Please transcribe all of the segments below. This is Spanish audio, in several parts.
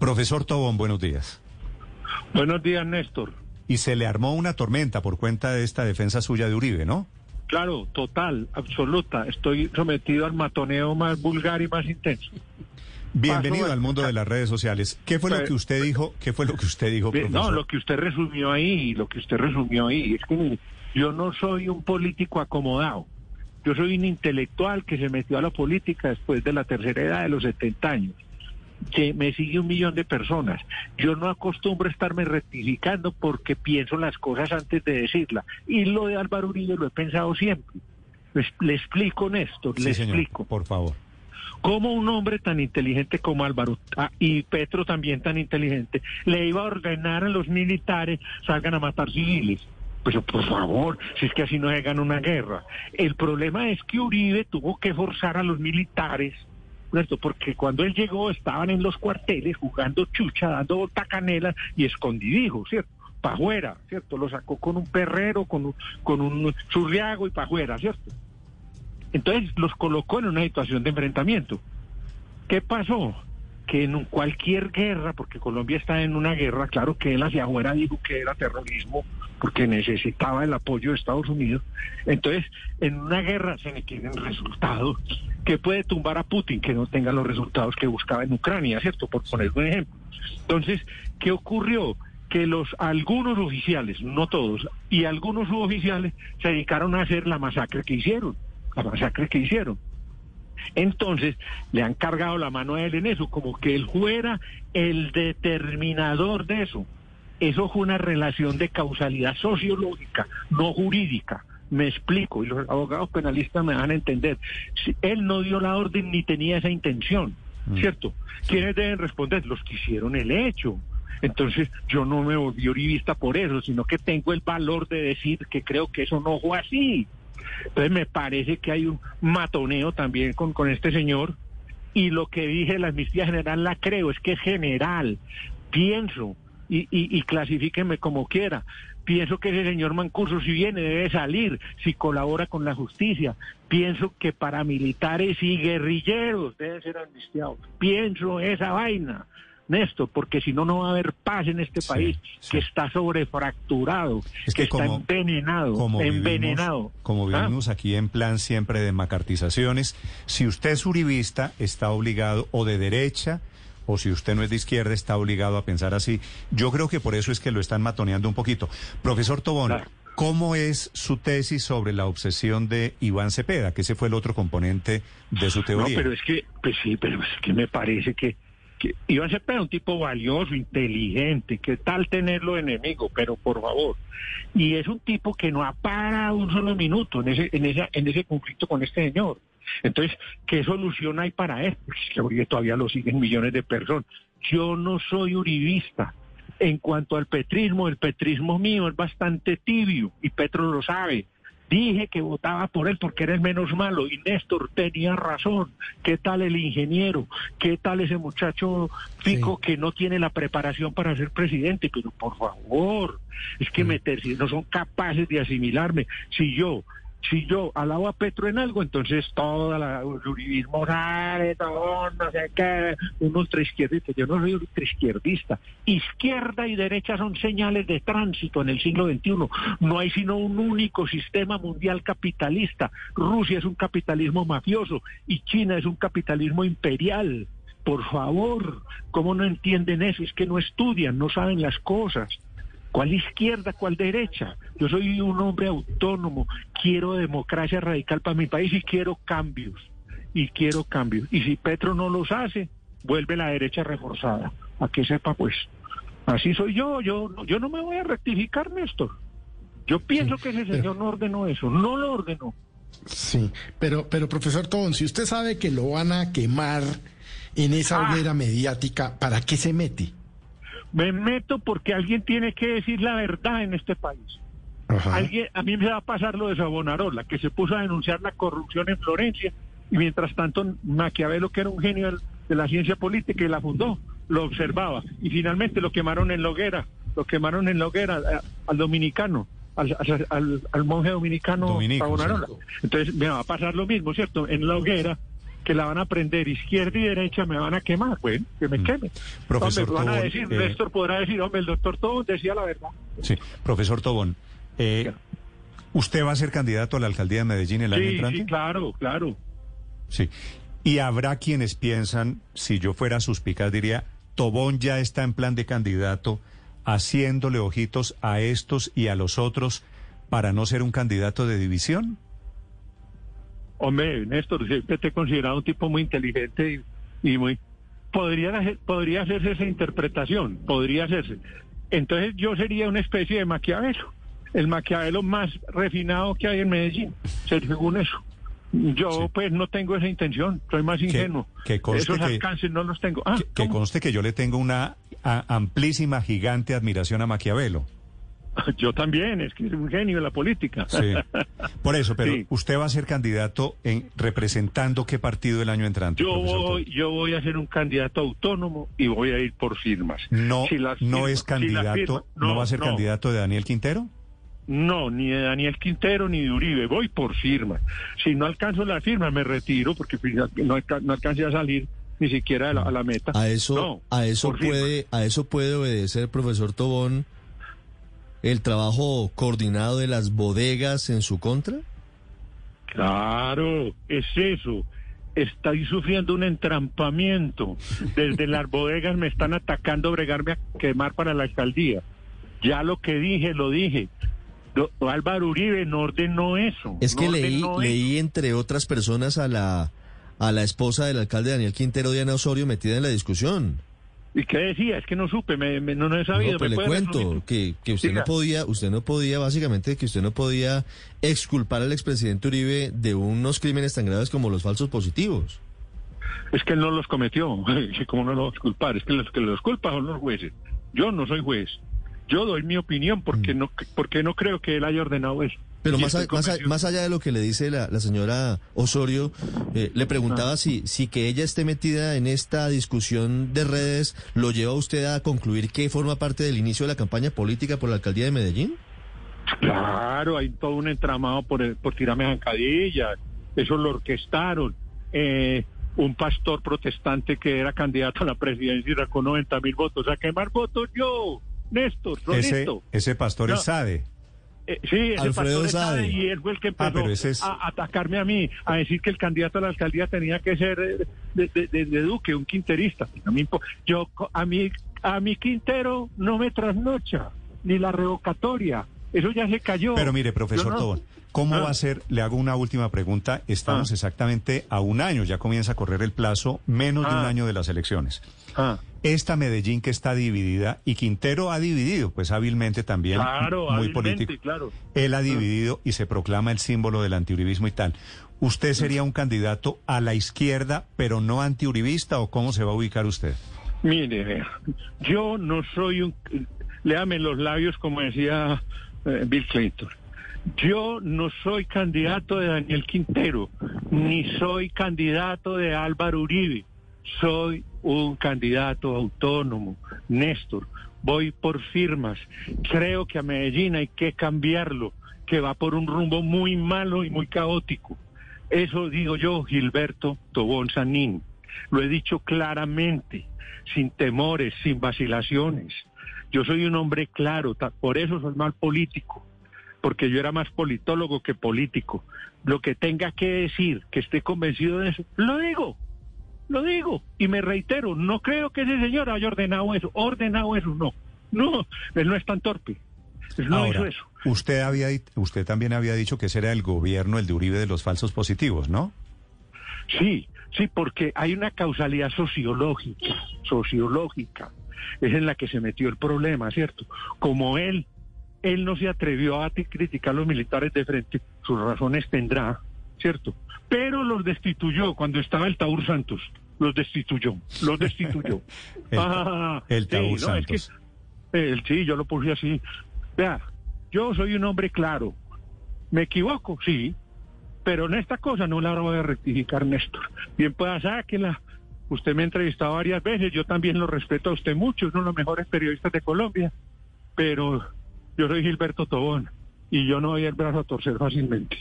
Profesor Tobón, buenos días. Buenos días, Néstor. Y se le armó una tormenta por cuenta de esta defensa suya de Uribe, ¿no? Claro, total, absoluta. Estoy sometido al matoneo más vulgar y más intenso. Bienvenido al mundo de las redes sociales. ¿Qué fue lo que usted dijo? ¿Qué fue lo que usted dijo, profesor? No, lo que usted resumió ahí, lo que usted resumió ahí, es que yo no soy un político acomodado. Yo soy un intelectual que se metió a la política después de la tercera edad de los 70 años que me sigue un millón de personas. Yo no acostumbro a estarme rectificando porque pienso las cosas antes de decirlas. Y lo de Álvaro Uribe lo he pensado siempre. Le, explico, Néstor, le explico. Por favor. ¿Cómo un hombre tan inteligente como Álvaro ah, y Petro también tan inteligente le iba a ordenar a los militares salgan a matar civiles? Pero por favor, si es que así no se gana una guerra. El problema es que Uribe tuvo que forzar a los militares porque cuando él llegó estaban en los cuarteles jugando chucha, dando tacanela y escondidijo, ¿cierto? Para afuera, ¿cierto? Lo sacó con un perrero, con un, con un surriago y para afuera, ¿cierto? Entonces los colocó en una situación de enfrentamiento. ¿Qué pasó? Que en cualquier guerra, porque Colombia está en una guerra, claro que él hacia afuera dijo que era terrorismo, porque necesitaba el apoyo de Estados Unidos. Entonces, en una guerra se le quieren resultados que puede tumbar a Putin que no tenga los resultados que buscaba en Ucrania, ¿cierto? Por poner un ejemplo. Entonces, ¿qué ocurrió? Que los algunos oficiales, no todos, y algunos suboficiales se dedicaron a hacer la masacre que hicieron, la masacre que hicieron. Entonces, le han cargado la mano a él en eso, como que él fuera el determinador de eso. Eso fue una relación de causalidad sociológica, no jurídica. Me explico, y los abogados penalistas me van a entender. Si él no dio la orden ni tenía esa intención, mm. ¿cierto? ¿Quiénes deben responder? Los que hicieron el hecho. Entonces yo no me volví orivista por eso, sino que tengo el valor de decir que creo que eso no fue así. Entonces me parece que hay un matoneo también con, con este señor y lo que dije la amnistía general la creo, es que es general. Pienso y, y, y clasifíqueme como quiera. Pienso que ese señor Mancurso, si viene, debe salir, si colabora con la justicia. Pienso que paramilitares y guerrilleros deben ser amnistiados. Pienso esa vaina. Néstor, porque si no, no va a haber paz en este país que está sobrefracturado, que, está envenenado, como envenenado. como ¿Ah? aquí en plan siempre de macartizaciones, si usted es uribista, está obligado o de derecha o si usted no es de izquierda, está obligado a pensar así. Yo creo que por eso es que lo están matoneando un poquito. Profesor Tobón, ¿cómo es su tesis sobre la obsesión de Iván Cepeda, que ese fue el otro componente de su teoría? No, pero es que, pues sí, pero es que me parece que, que Iván Cepeda es un tipo valioso, inteligente, ¿qué tal tenerlo enemigo? Pero por favor. Y es un tipo que no ha parado un solo minuto en ese, en esa, en ese conflicto con este señor. Entonces, ¿qué solución hay para esto? Pues que todavía lo siguen millones de personas. Yo no soy uribista. En cuanto al petrismo, el petrismo mío es bastante tibio y Petro lo sabe. Dije que votaba por él porque era el menos malo y Néstor tenía razón. ¿Qué tal el ingeniero? ¿Qué tal ese muchacho pico que no tiene la preparación para ser presidente? Pero por favor, es que meterse, no son capaces de asimilarme. Si yo si yo alabo a Petro en algo, entonces toda la uribismo sale, todo, no sé qué, un ultraizquierdista. Yo no soy ultraizquierdista. Izquierda y derecha son señales de tránsito en el siglo XXI. No hay sino un único sistema mundial capitalista. Rusia es un capitalismo mafioso y China es un capitalismo imperial. Por favor, ¿cómo no entienden eso? Es que no estudian, no saben las cosas. ¿Cuál izquierda, cuál derecha? Yo soy un hombre autónomo, quiero democracia radical para mi país y quiero cambios. Y quiero cambios. Y si Petro no los hace, vuelve la derecha reforzada. A que sepa, pues, así soy yo. Yo, yo no me voy a rectificar, Néstor. Yo pienso que ese señor no ordenó eso, no lo ordenó. Sí, pero, pero profesor Tobón, si usted sabe que lo van a quemar en esa ah. hoguera mediática, ¿para qué se mete? Me meto porque alguien tiene que decir la verdad en este país. Alguien, a mí me va a pasar lo de Sabonarola, que se puso a denunciar la corrupción en Florencia y mientras tanto Maquiavelo, que era un genio de la ciencia política y la fundó, lo observaba. Y finalmente lo quemaron en Loguera, lo quemaron en Loguera eh, al dominicano. Al, monje dominicano Sabonarola. Entonces me va a pasar lo mismo, ¿cierto? En la hoguera que la van a prender izquierda y derecha, me van a quemar. Bueno, que me Mm. quemen. Profesor hombre, van a Tobón, decir, eh, Néstor podrá decir, hombre, el doctor Tobón decía la verdad. Sí, profesor Tobón, eh, ¿usted va a ser candidato a la alcaldía de Medellín el año entrante? sí, claro, claro. Sí. Y habrá quienes piensan, si yo fuera suspicaz, diría, Tobón ya está en plan de candidato, haciéndole ojitos a estos y a los otros para no ser un candidato de división. Hombre, Néstor, siempre te he considerado un tipo muy inteligente y, y muy... Podría, hacer- podría hacerse esa interpretación, podría hacerse. Entonces yo sería una especie de Maquiavelo, el Maquiavelo más refinado que hay en Medellín, según eso. Yo Sí. pues no tengo esa intención, soy más ingenuo. que conste Esos que- alcances no los tengo. Ah, que, que conste que yo le tengo una a- amplísima, gigante admiración a Maquiavelo. Yo también, es que es un genio de la política. Sí. Por eso, pero Sí. usted va a ser candidato en representando qué partido el año entrante. Yo voy, yo voy a ser un candidato autónomo y voy a ir por firmas. No, Si no firmas- es si candidato, firmas- no, va a ser no. candidato de Daniel Quintero. No, ni de Daniel Quintero ni de Uribe, voy por firma. Si no alcanzo la firma, me retiro porque no, alca- no alcancé a salir ni siquiera a la, a la meta. A eso, No, a eso por firma. puede, a eso puede obedecer, profesor Tobón, el trabajo coordinado de las bodegas en su contra. Claro, es eso. Estoy sufriendo un entrampamiento. Desde las bodegas me están atacando, bregarme a quemar para la alcaldía. Ya lo que dije, lo dije. Do- Álvaro Uribe no ordenó eso. Es que no leí, eso. leí entre otras personas a la, a la esposa del alcalde Daniel Quintero, Diana Osorio, metida en la discusión. ¿Y qué decía? Es que no supe, me, me- no, no he sabido. No, pues ¿Me le cuento que, que usted Diga. no podía, usted no podía, básicamente, que usted no podía exculpar al expresidente Uribe de unos crímenes tan graves como los falsos positivos. Es que él no los cometió. ¿Cómo no los culpar? Es que los que los culpan son los jueces. Yo no soy juez. Yo doy mi opinión porque no porque no creo que él haya ordenado eso. Pero más, a- más, a- más allá de lo que le dice la, la señora Osorio, eh, le preguntaba si, si que ella esté metida en esta discusión de redes lo lleva a usted a concluir que forma parte del inicio de la campaña política por la alcaldía de Medellín. Claro, hay todo un entramado por, el- por tirarme zancadillas. Eso lo orquestaron. Eh, un pastor protestante que era candidato a la presidencia y sacó 90 mil votos. A quemar votos yo, Néstor, Ese, solito. ese pastor No. es Sade. Eh, sí, ese Alfredo Sade. Y él fue el que Ah, empezó es- a atacarme a mí, a decir que el candidato a la alcaldía tenía que ser eh, de, de- de- de Duque, un quinterista. A mí, yo, a mí, a mi Quintero no me trasnocha, ni la revocatoria. Eso ya se cayó. Pero mire, profesor no- Tobón, ¿cómo Ah. va a ser? Le hago una última pregunta. Estamos Ah. exactamente a un año, ya comienza a correr el plazo, menos de un Ah. año de las elecciones. Esta Medellín que está dividida, y Quintero ha dividido, pues hábilmente también, claro, muy hábilmente, político. claro. Él ha dividido y se proclama el símbolo del antiuribismo y tal. ¿Usted sería un candidato a la izquierda, pero no antiuribista, o cómo se va a ubicar usted? Mire, yo no soy un... Léame los labios como decía eh, Bill Clinton. Yo no soy candidato de Daniel Quintero, ni soy candidato de Álvaro Uribe. Soy un candidato autónomo, Néstor. Voy por firmas. Creo que a Medellín hay que cambiarlo, que va por un rumbo muy malo y muy caótico. Eso digo yo, Gilberto Tobón Sanín. Lo he dicho claramente, sin temores, sin vacilaciones. Yo soy un hombre claro, por eso soy mal político, porque yo era más politólogo que político. Lo que tenga que decir, que esté convencido de eso, lo digo, lo digo. Y me reitero, no creo que ese señor haya ordenado eso, ordenado eso, no. No, él no es tan torpe. Él no hizo Ahora, eso. usted, había, usted también había dicho que ese era el gobierno, el de Uribe, de los falsos positivos, ¿no? Sí, sí, porque hay una causalidad sociológica, sociológica, es en la que se metió el problema, ¿cierto? Como él, él no se atrevió a ti- criticar a los militares de frente, sus razones tendrá, ¿cierto? Pero los destituyó cuando estaba el Taur Santos, los destituyó, los destituyó. El- Ah, el sí, Taur no, es que- Santos. el- sí, yo lo puse así. Vea, yo soy un hombre claro. ¿Me equivoco? Sí. Pero en esta cosa no la voy a rectificar, Néstor. Bien pueda sáquela. Usted me ha entrevistado varias veces, yo también lo respeto a usted mucho, es uno de los mejores periodistas de Colombia. Pero yo soy Gilberto Tobón y yo no doy el brazo a torcer fácilmente.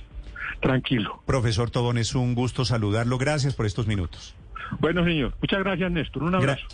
tranquilo. Profesor Tobón, es un gusto saludarlo. Gracias por estos minutos. Bueno, señor, muchas gracias, Néstor. Un abrazo.